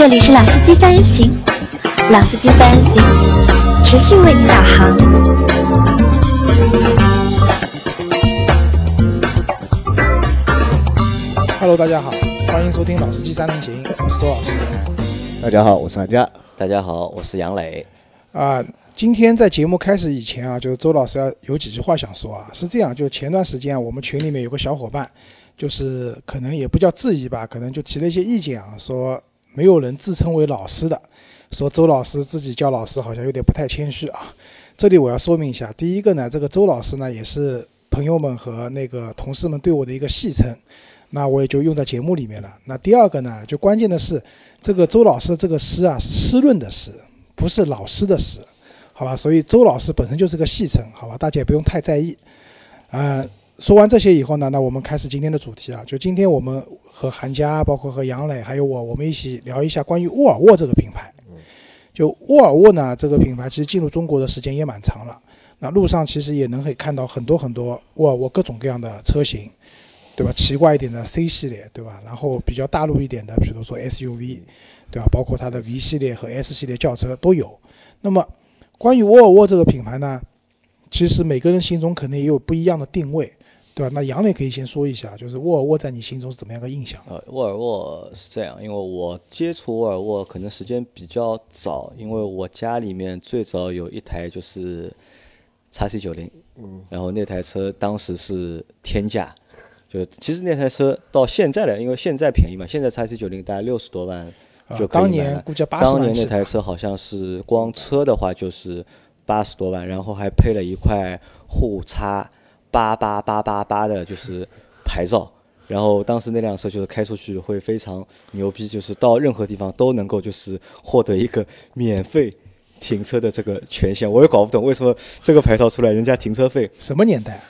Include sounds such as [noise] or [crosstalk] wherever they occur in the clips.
这里是老司机三人行，老司机三人行，持续为你导航。Hello，大家好，欢迎收听《老司机三人行》，我是周老师。大家好，我是韩佳。大家好，我是杨磊。啊，今天在节目开始以前啊，就是周老师要有几句话想说啊。是这样，就前段时间啊，我们群里面有个小伙伴，就是可能也不叫质疑吧，可能就提了一些意见啊，说没有人自称为老师的，说周老师自己叫老师好像有点不太谦虚啊。这里我要说明一下，第一个呢，这个周老师呢也是朋友们和那个同事们对我的一个戏称。那我也就用在节目里面了。那第二个呢，就关键的是，这个周老师这个诗啊是湿润的诗，不是老师的诗，好吧？所以周老师本身就是个戏称，好吧？大家也不用太在意。呃，说完这些以后呢，那我们开始今天的主题啊，就今天我们和韩佳，包括和杨磊还有我，我们一起聊一下关于沃尔沃这个品牌。就沃尔沃呢，这个品牌其实进入中国的时间也蛮长了。那路上其实也能可以看到很多很多沃尔沃各种各样的车型。对吧？奇怪一点的 C 系列，对吧？然后比较大陆一点的，比如说 SUV，对吧？包括它的 V 系列和 S 系列轿车都有。那么，关于沃尔沃这个品牌呢，其实每个人心中肯定也有不一样的定位，对吧？那杨磊可以先说一下，就是沃尔沃在你心中是怎么样个印象？呃，沃尔沃是这样，因为我接触沃尔沃可能时间比较早，因为我家里面最早有一台就是 x C 九零，嗯，然后那台车当时是天价。就其实那台车到现在了，因为现在便宜嘛，现在 x C 九零大概六十多万就可以啊当年估计八十万当年那台车好像是光车的话就是八十多万，然后还配了一块护叉八八八八八的，就是牌照。然后当时那辆车就是开出去会非常牛逼，就是到任何地方都能够就是获得一个免费停车的这个权限。我也搞不懂为什么这个牌照出来，人家停车费什么年代？啊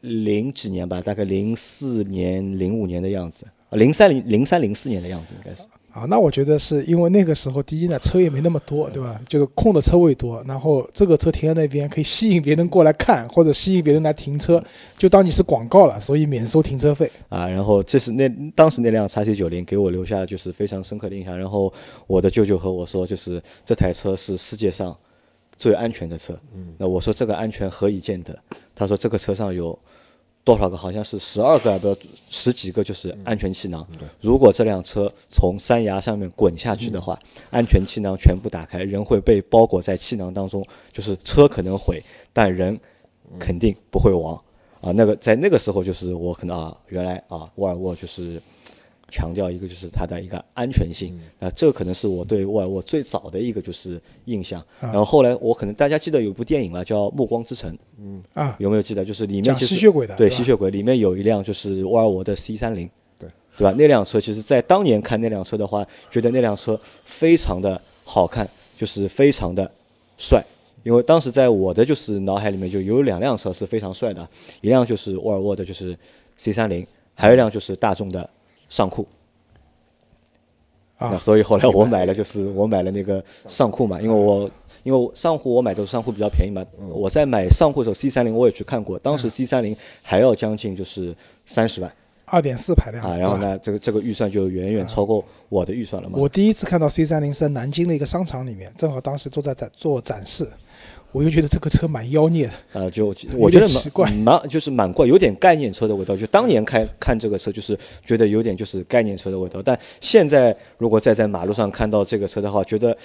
零几年吧，大概零四年、零五年的样子，零三零零三零四年的样子应该是。啊，那我觉得是因为那个时候，第一呢，车也没那么多，对吧？就是空的车位多，然后这个车停在那边可以吸引别人过来看，或者吸引别人来停车，就当你是广告了，所以免收停车费。啊，然后这是那当时那辆叉 C 九零给我留下的就是非常深刻的印象。然后我的舅舅和我说，就是这台车是世界上最安全的车。嗯，那我说这个安全何以见得？他说这个车上有多少个？好像是十二个，不十几个，就是安全气囊。如果这辆车从山崖上面滚下去的话，安全气囊全部打开，人会被包裹在气囊当中，就是车可能毁，但人肯定不会亡。啊，那个在那个时候，就是我可能啊，原来啊，沃尔沃就是强调一个就是它的一个安全性，啊，这可能是我对沃尔沃最早的一个就是印象。然后后来我可能大家记得有部电影了，叫《暮光之城》，嗯啊，有没有记得？就是里面讲就是吸血鬼的对吸血鬼里面有一辆就是沃尔沃的 C 三零，对对吧？那辆车其实在当年看那辆车的话，觉得那辆车非常的好看，就是非常的帅。因为当时在我的就是脑海里面就有两辆车是非常帅的，一辆就是沃尔沃的就是 C 三零，还有一辆就是大众的尚酷。那啊，所以后来我买了，就是我买了那个上酷嘛，因为我因为我上户我买的上户比较便宜嘛，我在买上户的时候 C 三零我也去看过，当时 C 三零还要将近就是三十万。二点四排量啊，然后呢，这个这个预算就远远超过我的预算了嘛。我第一次看到 C 三零是在南京的一个商场里面，正好当时都在展做展示，我就觉得这个车蛮妖孽的。啊，就我觉得奇怪蛮蛮就是蛮怪，有点概念车的味道。就当年开看这个车，就是觉得有点就是概念车的味道。但现在如果再在马路上看到这个车的话，觉得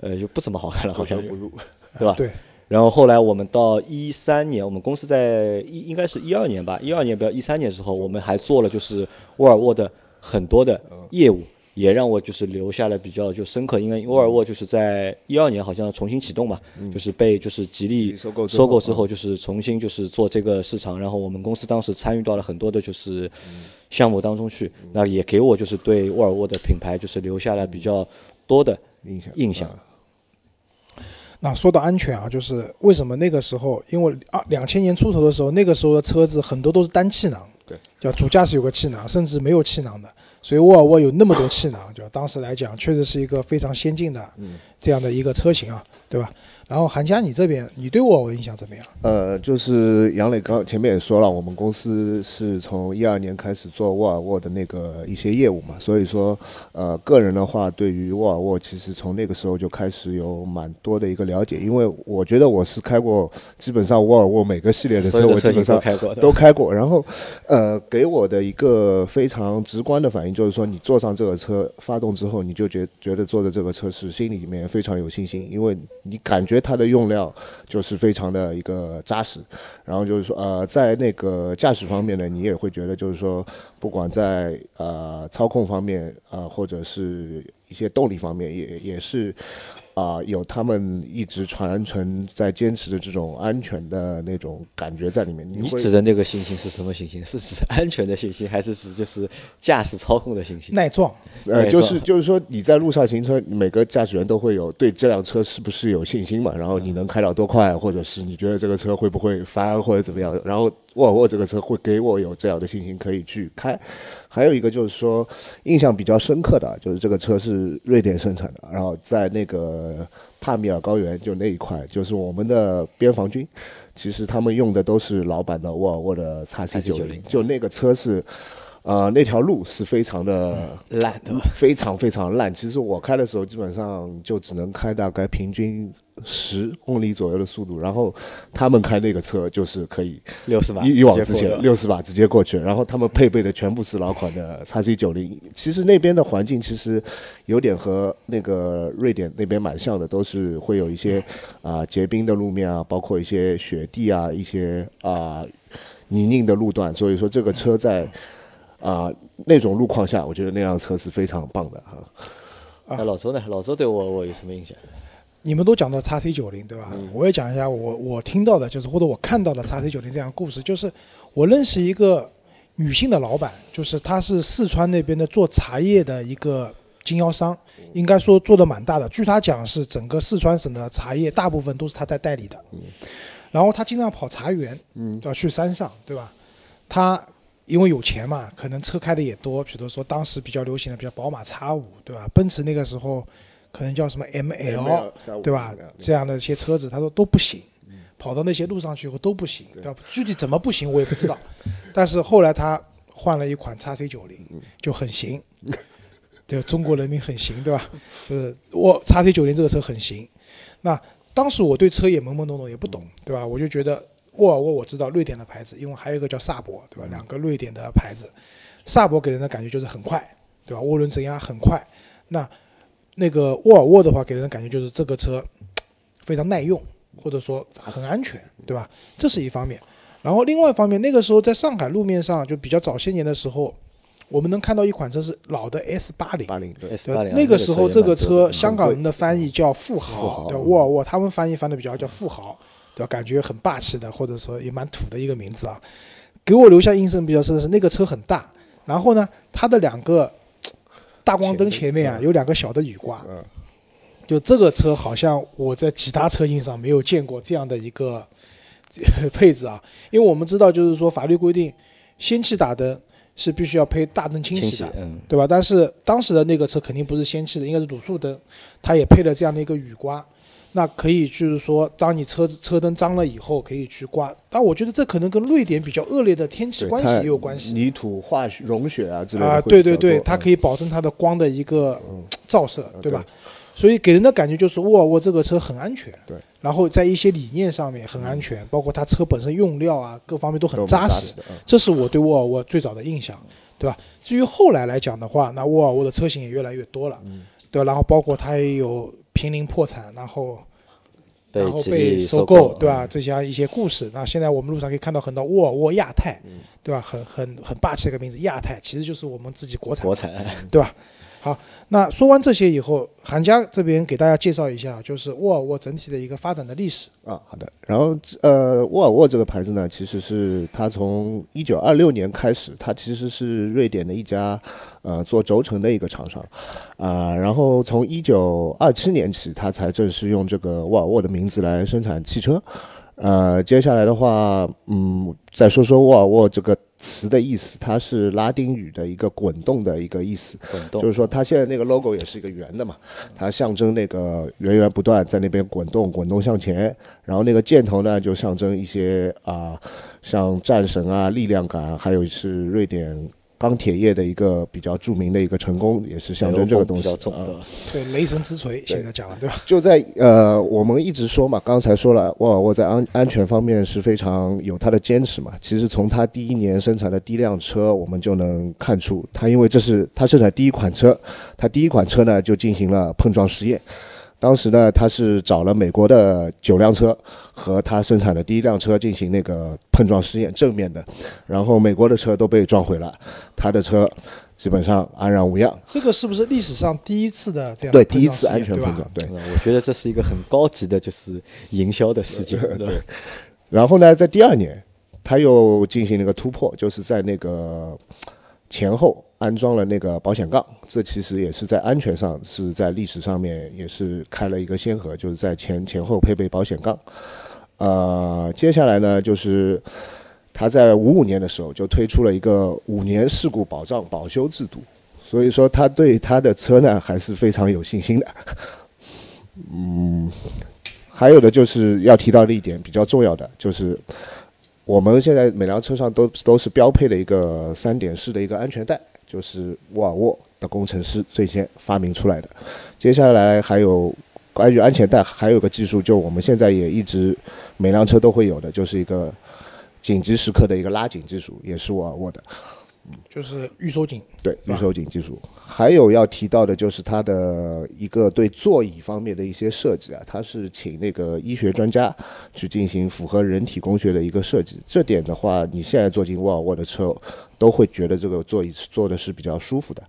呃就不怎么好看了，好像不入。对吧？[laughs] 对。然后后来我们到一三年，我们公司在一应该是一二年吧，一二年不要一三年的时候，我们还做了就是沃尔沃的很多的业务，也让我就是留下了比较就深刻。因为沃尔沃就是在一二年好像重新启动嘛，就是被就是吉利收购之后收购之后，就是重新就是做这个市场。然后我们公司当时参与到了很多的就是项目当中去，那也给我就是对沃尔沃的品牌就是留下了比较多的印象印象。那说到安全啊，就是为什么那个时候，因为啊两千年出头的时候，那个时候的车子很多都是单气囊，对，叫主驾驶有个气囊，甚至没有气囊的，所以沃尔沃有那么多气囊，对吧？当时来讲，确实是一个非常先进的这样的一个车型啊，对吧？然后韩佳，你这边你对沃尔沃印象怎么样？呃，就是杨磊刚前面也说了，我们公司是从一二年开始做沃尔沃的那个一些业务嘛，所以说，呃，个人的话，对于沃尔沃其实从那个时候就开始有蛮多的一个了解，因为我觉得我是开过基本上沃尔沃每个系列的车，我基本上都开过。然后，呃，给我的一个非常直观的反应就是说，你坐上这个车发动之后，你就觉觉得坐的这个车是心里面非常有信心，因为你感觉。它的用料就是非常的一个扎实，然后就是说，呃，在那个驾驶方面呢，你也会觉得就是说，不管在呃操控方面啊，或者是一些动力方面，也也是。啊，有他们一直传承在坚持的这种安全的那种感觉在里面。你指的那个信心是什么信心？是指安全的信心，还是指就是驾驶操控的信心？耐撞。呃，就是就是说你在路上行车，每个驾驶员都会有对这辆车是不是有信心嘛？然后你能开到多快，或者是你觉得这个车会不会翻或者怎么样？然后沃尔沃这个车会给我有这样的信心可以去开。还有一个就是说，印象比较深刻的，就是这个车是瑞典生产的，然后在那个帕米尔高原就那一块，就是我们的边防军，其实他们用的都是老版的沃尔沃的 x C 九零，就那个车是，呃，那条路是非常的烂的，非常非常烂。其实我开的时候基本上就只能开大概平均。十公里左右的速度，然后他们开那个车就是可以六十码一往直前，六十码直接过去。然后他们配备的全部是老款的叉 C 九零。其实那边的环境其实有点和那个瑞典那边蛮像的，都是会有一些啊结冰的路面啊，包括一些雪地啊，一些啊泥泞的路段。所以说这个车在啊那种路况下，我觉得那辆车是非常棒的哈。那老周呢？老周对我我有什么印象？你们都讲到叉 C 九零对吧？我也讲一下我我听到的，就是或者我看到的叉 C 九零这样故事，就是我认识一个女性的老板，就是她是四川那边的做茶叶的一个经销商，应该说做的蛮大的。据她讲是整个四川省的茶叶大部分都是她在代理的。然后她经常跑茶园，嗯，要去山上，对吧？她因为有钱嘛，可能车开的也多，比如说当时比较流行的，比较宝马叉五，对吧？奔驰那个时候。可能叫什么 M L，对吧？这样的一些车子，他说都不行，跑到那些路上去以后都不行，对吧？具体怎么不行我也不知道。[laughs] 但是后来他换了一款叉 C 九零，就很行，[laughs] 对中国人民很行，对吧？就是我叉 C 九零这个车很行。那当时我对车也懵懵懂懂，也不懂，对吧？我就觉得沃尔沃我知道瑞典的牌子，因为还有一个叫萨博，对吧？两个瑞典的牌子，萨博给人的感觉就是很快，对吧？涡轮增压很快，那。那个沃尔沃的话，给人的感觉就是这个车非常耐用，或者说很安全，对吧？这是一方面。然后另外一方面，那个时候在上海路面上就比较早些年的时候，我们能看到一款车是老的 S 八零，八零对 S 八零。那个时候这个车香港人的翻译叫富豪，对沃尔沃他们翻译翻的比较叫富豪，对吧？感觉很霸气的，或者说也蛮土的一个名字啊。给我留下印象比较深的是那个车很大，然后呢，它的两个。大光灯前面啊有两个小的雨刮，就这个车好像我在其他车型上没有见过这样的一个 [laughs] 配置啊，因为我们知道就是说法律规定，氙气打灯是必须要配大灯清洗的，对吧？但是当时的那个车肯定不是氙气的，应该是卤素灯，它也配了这样的一个雨刮。那可以就是说，当你车子车灯脏了以后，可以去刮。但我觉得这可能跟瑞典比较恶劣的天气关系也有关系。泥土化融雪啊之类的。啊，对对对，它可以保证它的光的一个照射，对吧？所以给人的感觉就是沃尔沃这个车很安全。对。然后在一些理念上面很安全，包括它车本身用料啊各方面都很扎实。这是我对沃尔沃最早的印象，对吧？至于后来来讲的话，那沃尔沃的车型也越来越多了，对吧？然后包括它也有。濒临破产，然后，然后被收购，对吧？这些一些故事。那现在我们路上可以看到很多沃尔沃亚太，对吧？很很很霸气的一个名字，亚太其实就是我们自己国产，国产，对吧？好，那说完这些以后，韩家这边给大家介绍一下，就是沃尔沃整体的一个发展的历史啊。好的，然后呃，沃尔沃这个牌子呢，其实是它从一九二六年开始，它其实是瑞典的一家呃做轴承的一个厂商啊。然后从一九二七年起，它才正式用这个沃尔沃的名字来生产汽车。呃，接下来的话，嗯，再说说沃尔沃这个词的意思，它是拉丁语的一个滚动的一个意思，滚动就是说它现在那个 logo 也是一个圆的嘛，它象征那个源源不断在那边滚动，滚动向前，然后那个箭头呢就象征一些啊，像战神啊、力量感，还有是瑞典。钢铁业的一个比较著名的一个成功，也是象征这个东西。比较重的，对雷神之锤，现在讲了对吧？就在呃，我们一直说嘛，刚才说了，沃尔沃在安安全方面是非常有它的坚持嘛。其实从它第一年生产的第一辆车，我们就能看出，它因为这是它生产第一款车，它第一款车呢就进行了碰撞实验。当时呢，他是找了美国的九辆车和他生产的第一辆车进行那个碰撞试验，正面的，然后美国的车都被撞毁了，他的车基本上安然无恙。[laughs] 这个是不是历史上第一次的这样对第一次安全碰撞？对，我觉得这是一个很高级的，就是营销的事件。对。然后呢，在第二年，他又进行了一个突破，就是在那个前后。安装了那个保险杠，这其实也是在安全上是在历史上面也是开了一个先河，就是在前前后配备保险杠。呃，接下来呢，就是他在五五年的时候就推出了一个五年事故保障保修制度，所以说他对他的车呢还是非常有信心的。嗯，还有的就是要提到的一点比较重要的就是。我们现在每辆车上都都是标配的一个三点式的一个安全带，就是沃尔沃的工程师最先发明出来的。接下来还有关于安全带，还有个技术，就我们现在也一直每辆车都会有的，就是一个紧急时刻的一个拉紧技术，也是沃尔沃的。就是预收紧，对预收紧技术。还有要提到的就是它的一个对座椅方面的一些设计啊，它是请那个医学专家去进行符合人体工学的一个设计。这点的话，你现在坐进沃尔沃的车，都会觉得这个座椅坐的是比较舒服的。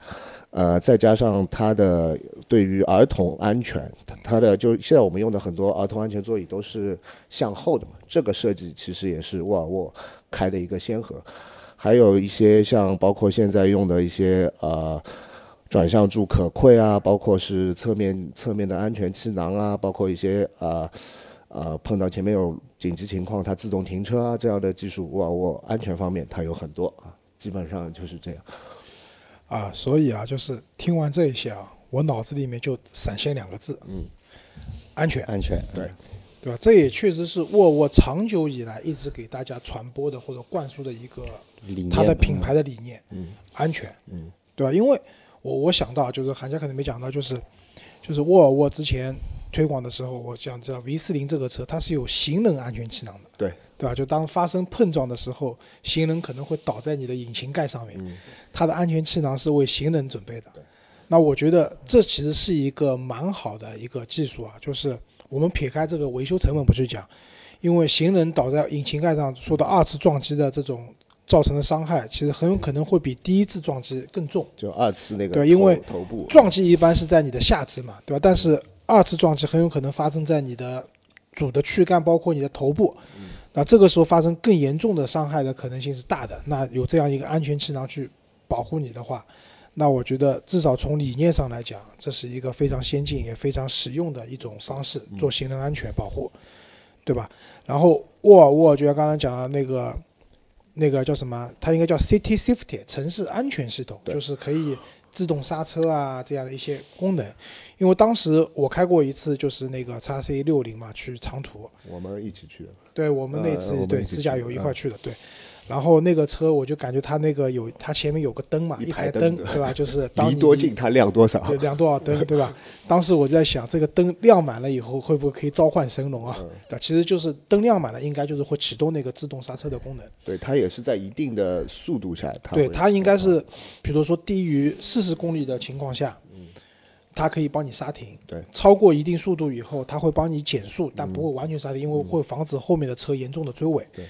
呃，再加上它的对于儿童安全，它的就现在我们用的很多儿童安全座椅都是向后的嘛，这个设计其实也是沃尔沃开的一个先河。还有一些像包括现在用的一些呃转向柱可溃啊，包括是侧面侧面的安全气囊啊，包括一些呃呃碰到前面有紧急情况它自动停车啊这样的技术，沃尔沃安全方面它有很多啊，基本上就是这样。啊，所以啊，就是听完这一些啊，我脑子里面就闪现两个字，嗯，安全，安全，对。对吧？这也确实是沃尔沃长久以来一直给大家传播的或者灌输的一个它的品牌的理念，嗯，安全，嗯，对吧？因为我我想到就是韩家可能没讲到，就是就是沃尔沃之前推广的时候，我讲知道 V 四零这个车它是有行人安全气囊的，对，对吧？就当发生碰撞的时候，行人可能会倒在你的引擎盖上面，它的安全气囊是为行人准备的。那我觉得这其实是一个蛮好的一个技术啊，就是。我们撇开这个维修成本不去讲，因为行人倒在引擎盖上受到二次撞击的这种造成的伤害，其实很有可能会比第一次撞击更重。就二次那个对，因为头部撞击一般是在你的下肢嘛，对吧？但是二次撞击很有可能发生在你的主的躯干，包括你的头部。那这个时候发生更严重的伤害的可能性是大的。那有这样一个安全气囊去保护你的话。那我觉得，至少从理念上来讲，这是一个非常先进也非常实用的一种方式，做行人安全保护，对吧？然后沃尔沃就像刚才讲的那个，那个叫什么？它应该叫 City Safety 城市安全系统，就是可以自动刹车啊这样的一些功能。因为当时我开过一次，就是那个叉 C 六零嘛，去长途。我们一起去的。对我们那次对自驾游一块去的，对。然后那个车，我就感觉它那个有，它前面有个灯嘛，一排灯，对吧？就是离多近它亮多少，亮多少灯，对吧？当时我就在想，这个灯亮满了以后，会不会可以召唤神龙啊？对，其实就是灯亮满了，应该就是会启动那个自动刹车的功能。对，它也是在一定的速度下，它对它应该是，比如说低于四十公里的情况下。它可以帮你刹停，对，超过一定速度以后，它会帮你减速，但不会完全刹停，因为会防止后面的车严重的追尾，对，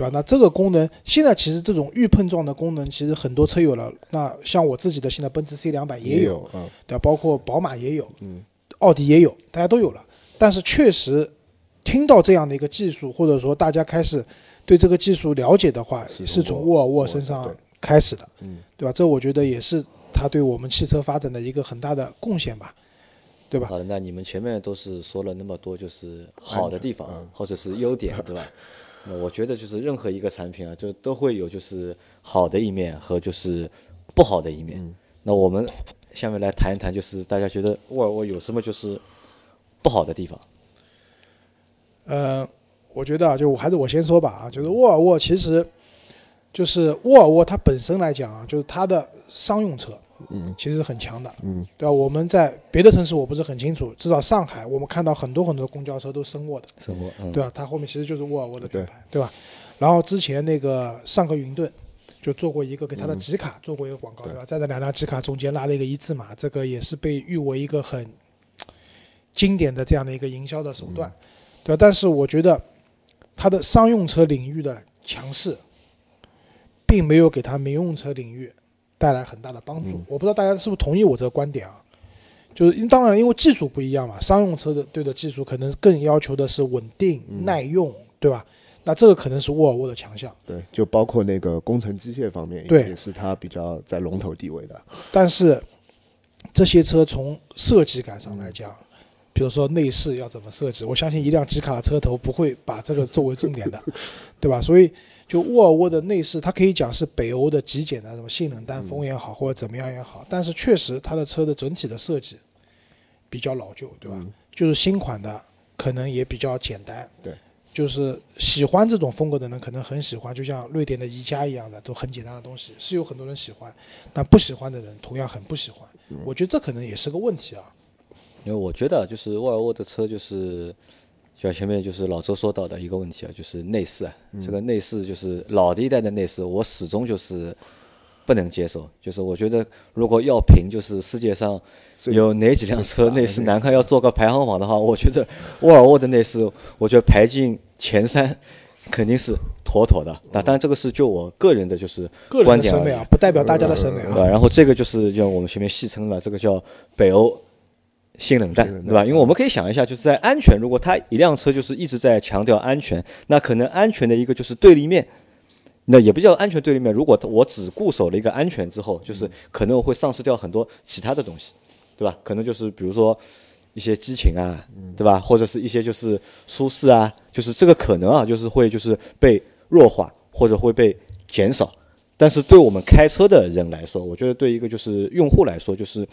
对吧？那这个功能现在其实这种预碰撞的功能，其实很多车有了。那像我自己的现在奔驰 C 两百也有，嗯，对吧？包括宝马也有，嗯，奥迪也有，大家都有了。但是确实听到这样的一个技术，或者说大家开始对这个技术了解的话，是从沃尔沃身上开始的，嗯，对吧？这我觉得也是。它对我们汽车发展的一个很大的贡献吧，对吧？好的，那你们前面都是说了那么多，就是好的地方或者是优点，对吧？[laughs] 那我觉得就是任何一个产品啊，就都会有就是好的一面和就是不好的一面。那我们下面来谈一谈，就是大家觉得沃尔沃有什么就是不好的地方？呃，我觉得啊，就我还是我先说吧啊，就是沃尔沃其实就是沃尔沃它本身来讲啊，就是它的商用车，嗯，其实很强的，嗯，对吧？我们在别的城市我不是很清楚，至少上海我们看到很多很多公交车都深沃的，生活，嗯，对吧？它后面其实就是沃尔沃的品牌，对吧？然后之前那个上个云顿就做过一个给它的集卡做过一个广告，对吧？在这两辆集卡中间拉了一个一字马，这个也是被誉为一个很经典的这样的一个营销的手段，对吧？但是我觉得它的商用车领域的强势，并没有给它民用车领域带来很大的帮助。我不知道大家是不是同意我这个观点啊？就是因当然因为技术不一样嘛，商用车的对的技术可能更要求的是稳定、耐用，对吧？那这个可能是沃尔沃的强项。对，就包括那个工程机械方面，对也是它比较在龙头地位的。但是这些车从设计感上来讲，比如说内饰要怎么设计，我相信一辆吉卡的车头不会把这个作为重点的，[laughs] 对吧？所以就沃尔沃的内饰，它可以讲是北欧的极简的什么性能单风也好，或者怎么样也好，但是确实它的车的整体的设计比较老旧，对吧？就是新款的可能也比较简单，对。就是喜欢这种风格的人可能很喜欢，就像瑞典的宜家一样的，都很简单的东西，是有很多人喜欢，但不喜欢的人同样很不喜欢。我觉得这可能也是个问题啊。因为我觉得就是沃尔沃的车就是，就像前面就是老周说到的一个问题啊，就是内饰啊，这个内饰就是老的一代的内饰，我始终就是不能接受。就是我觉得如果要评，就是世界上有哪几辆车内饰难看，要做个排行榜的话，我觉得沃尔沃的内饰，我觉得排进前三 [laughs] 肯定是妥妥的。那当然这个是就我个人的就是个人观点而已的审美啊，不代表大家的审美？啊。然后这个就是就我们前面戏称了这个叫北欧新冷淡，对吧？因为我们可以想一下，就是在安全，如果它一辆车就是一直在强调安全，那可能安全的一个就是对立面。那也不叫安全对立面。如果我只固守了一个安全之后，就是可能我会丧失掉很多其他的东西，对吧？可能就是比如说一些激情啊，对吧？或者是一些就是舒适啊，就是这个可能啊，就是会就是被弱化或者会被减少。但是对我们开车的人来说，我觉得对一个就是用户来说，就是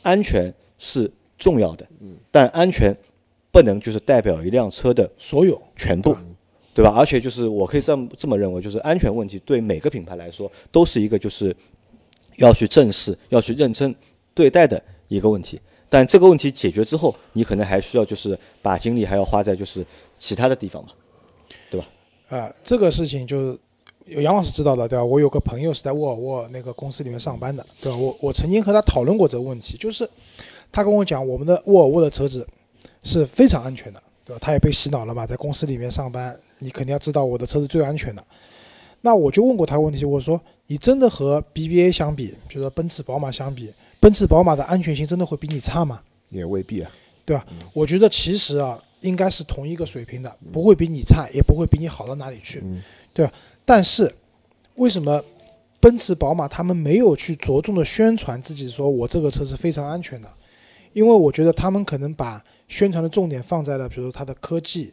安全是重要的，但安全不能就是代表一辆车的所有全部，对吧？而且就是我可以这么这么认为，就是安全问题对每个品牌来说都是一个就是要去正视、要去认真对待的一个问题。但这个问题解决之后，你可能还需要就是把精力还要花在就是其他的地方嘛，对吧？啊、这个事情就是有杨老师知道的，对吧？我有个朋友是在沃尔沃那个公司里面上班的，对吧？我我曾经和他讨论过这个问题，就是他跟我讲，我们的沃尔沃的车子是非常安全的，对吧？他也被洗脑了嘛，在公司里面上班，你肯定要知道我的车是最安全的。那我就问过他问题，我说你真的和 BBA 相比，比如说奔驰、宝马相比，奔驰、宝马的安全性真的会比你差吗？也未必啊。对吧？我觉得其实啊，应该是同一个水平的，不会比你差，也不会比你好到哪里去，嗯对吧？但是为什么奔驰、宝马他们没有去着重的宣传自己说我这个车是非常安全的？因为我觉得他们可能把宣传的重点放在了，比如说它的科技，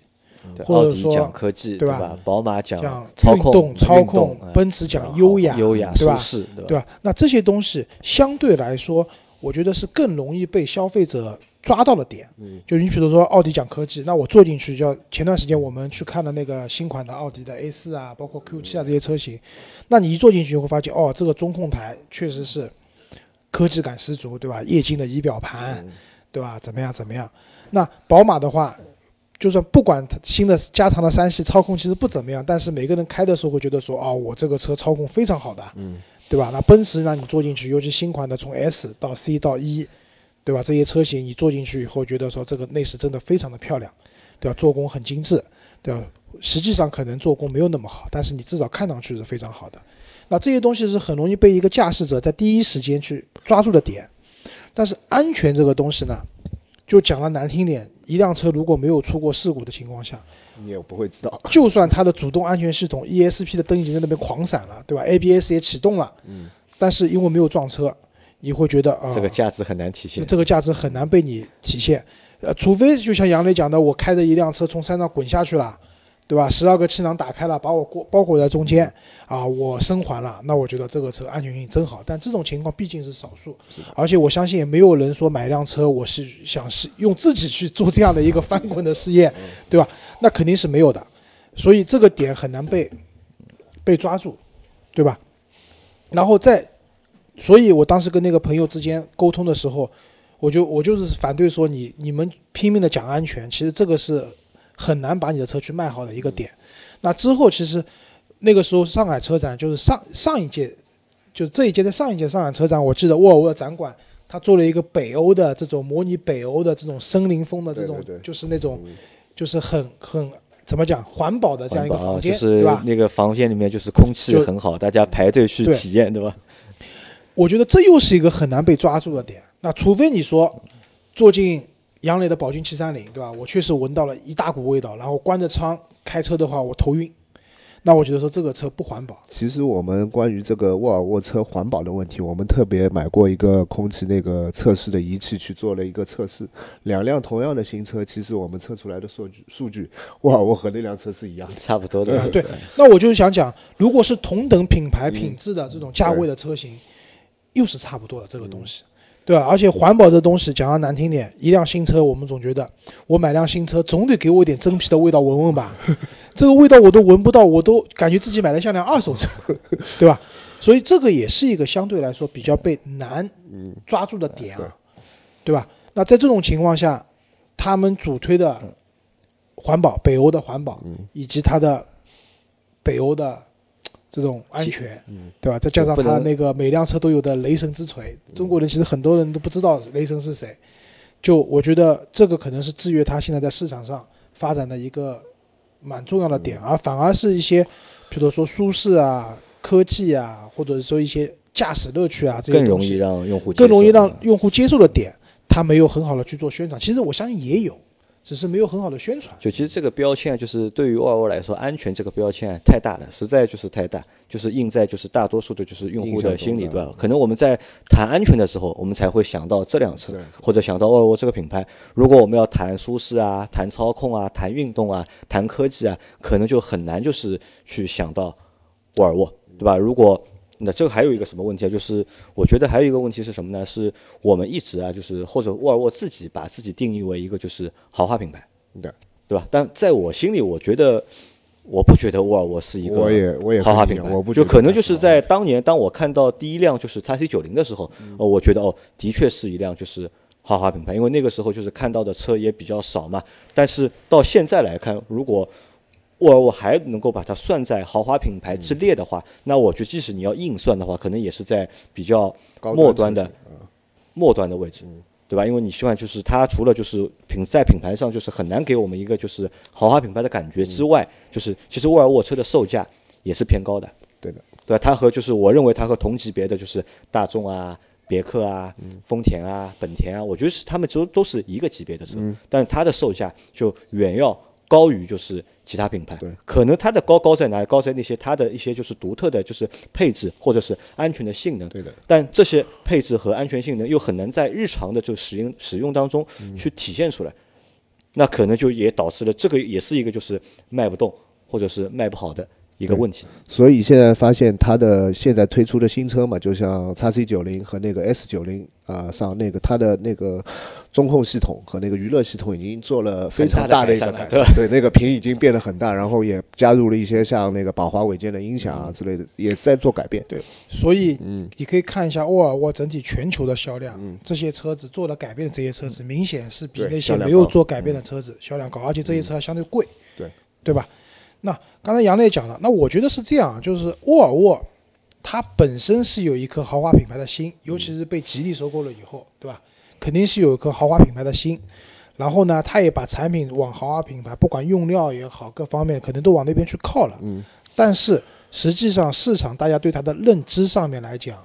对，或者说讲科技，对吧吧？宝马讲讲操控、运动、操控哎，奔驰讲优雅、优雅？舒适，对吧？对吧？那这些东西相对来说，我觉得是更容易被消费者抓到的点。嗯，就你比如说奥迪讲科技，那我坐进去，叫前段时间我们去看了那个新款的奥迪的 A 四啊，包括 Q 七啊这些车型，那你一坐进去就会发现，哦，这个中控台确实是科技感十足，对吧？液晶的仪表盘，对吧？怎么样怎么样？那宝马的话，就算不管它新的加长的三系操控其实不怎么样，但是每个人开的时候会觉得说，哦，我这个车操控非常好的，嗯，对吧？那奔驰让，你坐进去，尤其新款的从 S 到 C 到 E，对吧？这些车型你坐进去以后，觉得说这个内饰真的非常的漂亮，对吧？做工很精致，对吧？实际上可能做工没有那么好，但是你至少看上去是非常好的。那这些东西是很容易被一个驾驶者在第一时间去抓住的点，但是安全这个东西呢，就讲了难听点，一辆车如果没有出过事故的情况下，你也不会知道。就算它的主动安全系统 ESP 的灯已经在那边狂闪了，对吧？ABS 也启动了，嗯，但是因为没有撞车，你会觉得啊，这个价值很难体现。这个价值很难被你体现。呃，除非就像杨磊讲的，我开着一辆车从山上滚下去了，对吧？十二个气囊打开了，把我裹包裹在中间啊，我生还了，那我觉得这个车安全性真好。但这种情况毕竟是少数，而且我相信也没有人说买辆车我是想是用自己去做这样的一个翻滚的试验，对吧？那肯定是没有的，所以这个点很难被被抓住，对吧？然后再，所以我当时跟那个朋友之间沟通的时候，我就我就是反对说你你们拼命的讲安全，其实这个是很难把你的车去卖好的一个点。那之后其实那个时候上海车展就是上上一届，就这一届的上一届上海车展，我记得沃尔沃的展馆他做了一个北欧的这种模拟北欧的这种森林风的这种，对对对就是那种就是很很怎么讲环保的这样一个房间，就是对吧？那个房间里面就是空气就很好，大家排队去体验，对吧？我觉得这又是一个很难被抓住的点。那除非你说坐进杨磊的宝骏七三零，对吧？我确实闻到了一大股味道，然后关着窗开车的话，我头晕。那我觉得说这个车不环保。其实我们关于这个沃尔沃车环保的问题，我们特别买过一个空气那个测试的仪器去做了一个测试。两辆同样的新车，其实我们测出来的数据数据，沃尔沃和那辆车是一样的。差不多的。对是那我就是想讲，如果是同等品牌品质的这种价位的车型，又是差不多的这个东西，对吧？而且环保这东西讲的难听点，一辆新车我们总觉得我买辆新车总得给我一点真皮的味道闻闻吧，[laughs] 这个味道我都闻不到，我都感觉自己买的像辆二手车，[laughs] 对吧？所以这个也是一个相对来说比较被难抓住的点啊，对吧？那在这种情况下，他们主推的环保，北欧的环保，以及它的北欧的这种安全，对吧？再加上不能它那个每辆车都有的雷神之锤，中国人其实很多人都不知道雷神是谁，就我觉得这个可能是制约它现在在市场上发展的一个蛮重要的点，而反而是一些，比如说舒适啊、科技啊，或者说一些驾驶乐趣啊这些更容易让用户更容易让用户接受的点，它没有很好的去做宣传。其实我相信也有，只是没有很好的宣传。就其实这个标签啊，就是对于沃尔沃来说，安全这个标签啊太大了，实在就是太大，就是印在就是大多数的就是用户的心里，对吧？可能我们在谈安全的时候，我们才会想到这辆车，或者想到沃尔沃这个品牌。如果我们要谈舒适啊、谈操控啊、谈运动啊、谈科技啊，可能就很难就是去想到沃尔沃，对吧？如果那这个还有一个什么问题啊？就是我觉得还有一个问题是什么呢？是我们一直啊，就是或者沃尔沃自己把自己定义为一个就是豪华品牌。对，对吧？但在我心里，我觉得我不觉得沃尔沃是一个我也我也豪华品牌，我不就可能就是是在当年，当我看到第一辆就是 x C 九零的时候，嗯呃，我觉得哦，的确是一辆就是豪华品牌，因为那个时候就是看到的车也比较少嘛。但是到现在来看，如果沃尔沃还能够把它算在豪华品牌之列的话，那我觉得即使你要硬算的话，可能也是在比较高末端的末端的位置，对吧？因为你希望就是它除了就是品在品牌上就是很难给我们一个就是豪华品牌的感觉之外，就是其实沃尔沃车的售价也是偏高的，对的，对吧？它和就是我认为它和同级别的就是大众啊、别克啊、丰田啊、本田啊，我觉得是他们都都是一个级别的车，但它的售价就远要高于就是其他品牌。对可能它的高高在哪里？高在那些它的一些就是独特的就是配置或者是安全的性能。对的但这些配置和安全性能又很难在日常的就使用使用当中嗯去体现出来。那可能就也导致了这个也是一个就是卖不动或者是卖不好的一个问题。所以现在发现它的现在推出的新车嘛，就像叉 C 九零和那个 S 九零啊上那个它的那个中控系统和那个娱乐系统已经做了非常大的一个改善，对那个屏已经变得很大，然后也加入了一些像那个宝华韦健的音响啊之类的，也在做改变。对，所以嗯。你可以看一下沃尔沃整体全球的销量，这些车子做了改变的这些车子，明显是比那些没有做改变的车子销量高，而且这些车还相对贵，对。对吧？那刚才杨磊讲了，那我觉得是这样啊，就是沃尔沃它本身是有一颗豪华品牌的心，尤其是被吉利收购了以后，对吧？肯定是有一颗豪华品牌的心。然后呢，他也把产品往豪华品牌，不管用料也好，各方面可能都往那边去靠了。嗯，但是实际上市场大家对它的认知上面来讲，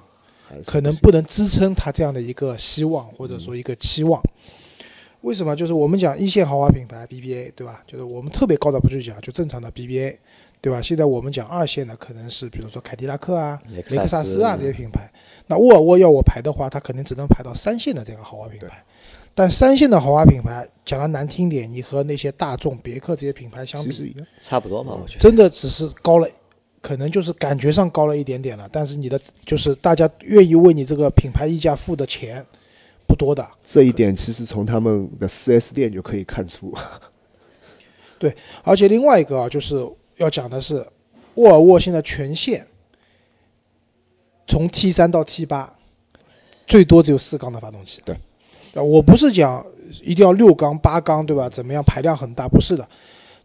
可能不能支撑它这样的一个希望或者说一个期望。为什么？就是我们讲一线豪华品牌 BBA，对吧？就是我们特别高的不去讲，就正常的 BBA，对吧？现在我们讲二线的可能是比如说凯迪拉克啊、雷克萨萨斯斯啊这些品牌。那沃尔沃要我排的话，它肯定只能排到三线的这个豪华品牌。但三线的豪华品牌，讲的难听点，你和那些大众、别克这些品牌相比。差不多嘛，我觉得。真的只是高了，可能就是感觉上高了一点点了。但是你的就是大家愿意为你这个品牌溢价付的钱不多的。这一点其实从他们的 4S 店就可以看出。[laughs] 对而且另外一个啊，就是要讲的是，沃尔沃现在全线从 T 三到 T 八，最多只有四缸的发动机。对，啊，我不是讲一定要六缸、八缸，对吧？怎么样排量很大？不是的，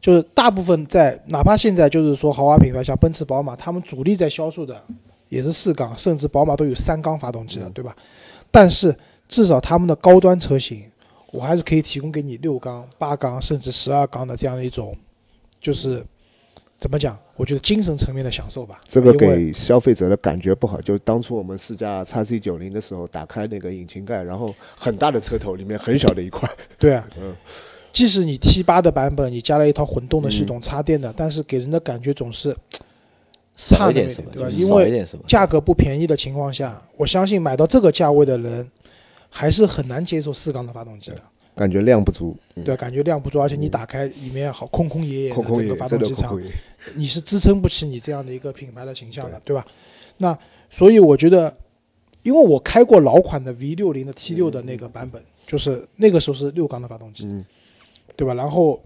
就是大部分在哪怕现在就是说豪华品牌像奔驰、宝马，他们主力在销售的也是四缸，甚至宝马都有三缸发动机的，对吧？但是至少他们的高端车型，我还是可以提供给你六缸、八缸甚至十二缸的这样的一种，就是怎么讲？我觉得精神层面的享受吧。这个给消费者的感觉不好。就当初我们试驾叉 C 九零的时候，打开那个引擎盖，然后很大的车头里面很小的一块，对啊，[laughs] 嗯，即使你 T 八的版本，你加了一套混动的系统，插电的，但是给人的感觉总是差一点什么，对吧？因为。价格不便宜的情况下，我相信买到这个价位的人，还是很难接受四缸的发动机的。感觉量不足，嗯。对，感觉量不足，而且你打开里面好空空野野的整个发动机舱空空，你是支撑不起你这样的一个品牌的形象的，对。吧？那所以我觉得，因为我开过老款的 V 六零的 T 六的那个版本，就是那个时候是六缸的发动机，嗯，对吧？然后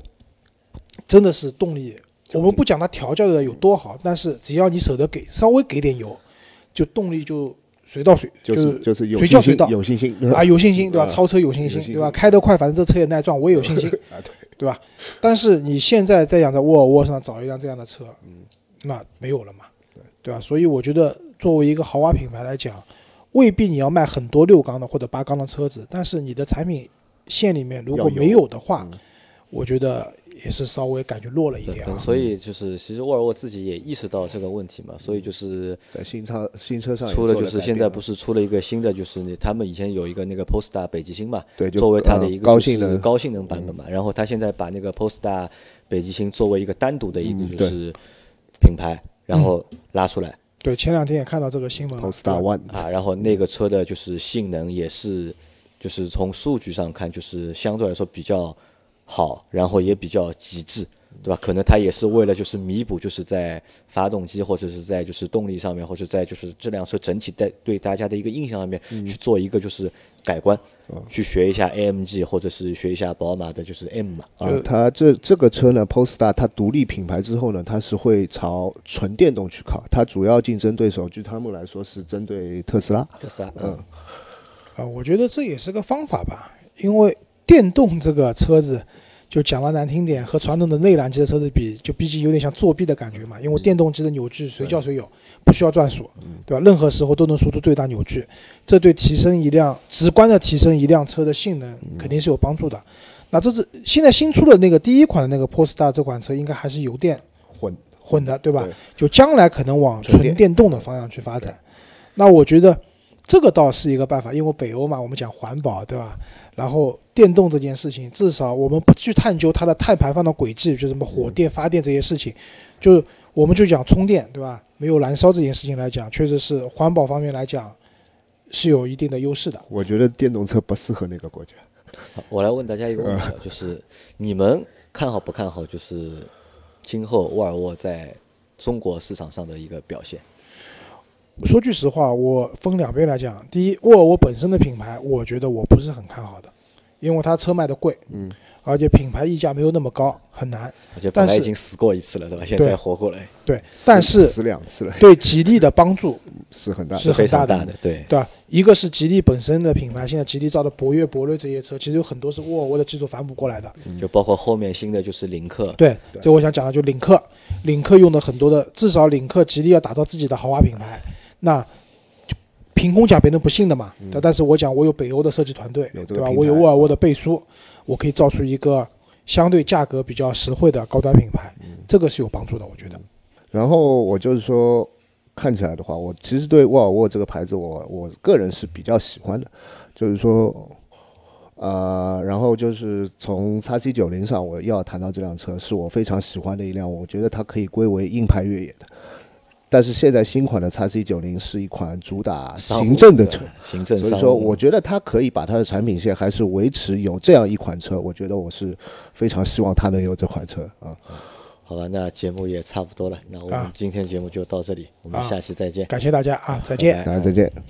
真的是动力，我们不讲它调教的有多好，但是只要你舍得给稍微给点油，就动力就随到随，就是就是有随叫随到，有信心啊，有信心，对吧？啊超车有信心，对吧？开得快，反正这车也耐撞，我也有信心，[laughs] 啊，对，对吧？但是你现在再想在沃尔沃上找一辆这样的车，嗯，那没有了嘛，对吧？所以我觉得作为一个豪华品牌来讲，未必你要卖很多六缸的或者八缸的车子，但是你的产品线里面如果没有的话，嗯我觉得也是稍微感觉弱了一点啊。所以就是，其实沃尔沃自己也意识到这个问题嘛，所以就是在新车新车上出了就是现在不是出了一个新的，就是那他们以前有一个那个 Polestar 北极星嘛，对作为它的呃一个就是高性能高性能版本嘛，然后它现在把那个 Polestar 北极星作为一个单独的一个就是品牌，然后拉出来。对，前两天也看到这个新闻 Polestar One，啊，然后那个车的就是性能也是，就是从数据上看就是相对来说比较好，然后也比较极致。对吧？可能它也是为了就是弥补，就是在发动机或者是在就是动力上面，或者在就是这辆车整体带对大家的一个印象上面去做一个就是改观，去学一下 AMG 或者是学一下宝马的就是 M 嘛。啊，它这这个车呢，Polestar 它独立品牌之后呢，它是会朝纯电动去靠，它主要竞争对手，据他们来说是针对特斯拉。特斯拉，嗯，啊，我觉得这也是个方法吧，因为电动这个车子，就讲了难听点，和传统的内燃机的车子比，就毕竟有点像作弊的感觉嘛。因为电动机的扭矩随叫随有，不需要转速，对吧？任何时候都能输出最大扭矩，这对提升一辆直观的提升一辆车的性能肯定是有帮助的。那这是现在新出的那个第一款的那个 Polestar 这款车，应该还是油电混混的，对吧？对就将来可能往纯电动的方向去发展。那我觉得这个倒是一个办法，因为北欧嘛，我们讲环保，对吧？然后电动这件事情，至少我们不去探究它的碳排放的轨迹，就什么火电发电这些事情，就我们就讲充电，对吧？没有燃烧这件事情来讲，确实是环保方面来讲是有一定的优势的。我觉得电动车不适合那个国家。我来问大家一个问题啊，就是你们看好不看好就是今后沃尔沃在中国市场上的一个表现？说句实话，我分两边来讲。第一，沃尔沃本身的品牌，我觉得我不是很看好的，因为它车卖的贵，嗯，而且品牌溢价没有那么高，很难。而且本来已经死过一次了，对吧？现在活过来对，但是死两次了，对吉利的帮助，是很大的。是很大的，对。对吧？一个是吉利本身的品牌，现在吉利造的博越、博瑞这些车，其实有很多是沃尔沃的技术反哺过来的。就包括后面新的就是领克，对，就我想讲的就领克，领克用的很多的，至少领克、吉利要打造自己的豪华品牌，那凭空讲别人不信的嘛。对，但是我讲我有北欧的设计团队，对吧？我有沃尔沃的背书，我可以造出一个相对价格比较实惠的高端品牌，这个是有帮助的，我觉得。然后我就是说，看起来的话，我其实对沃尔沃这个牌子我，我个人是比较喜欢的，就是说，呃，然后就是从 x C 九零上，我要谈到这辆车，是我非常喜欢的一辆，我觉得它可以归为硬派越野的。但是现在新款的 x C 九零是一款主打行政的车，行政所以说我觉得它可以把它的产品线还是维持有这样一款车，我觉得我是非常希望它能有这款车啊。好吧，那节目也差不多了，那我们啊今天节目就到这里，我们啊下期再见。感谢大家啊，再见。大家再见。嗯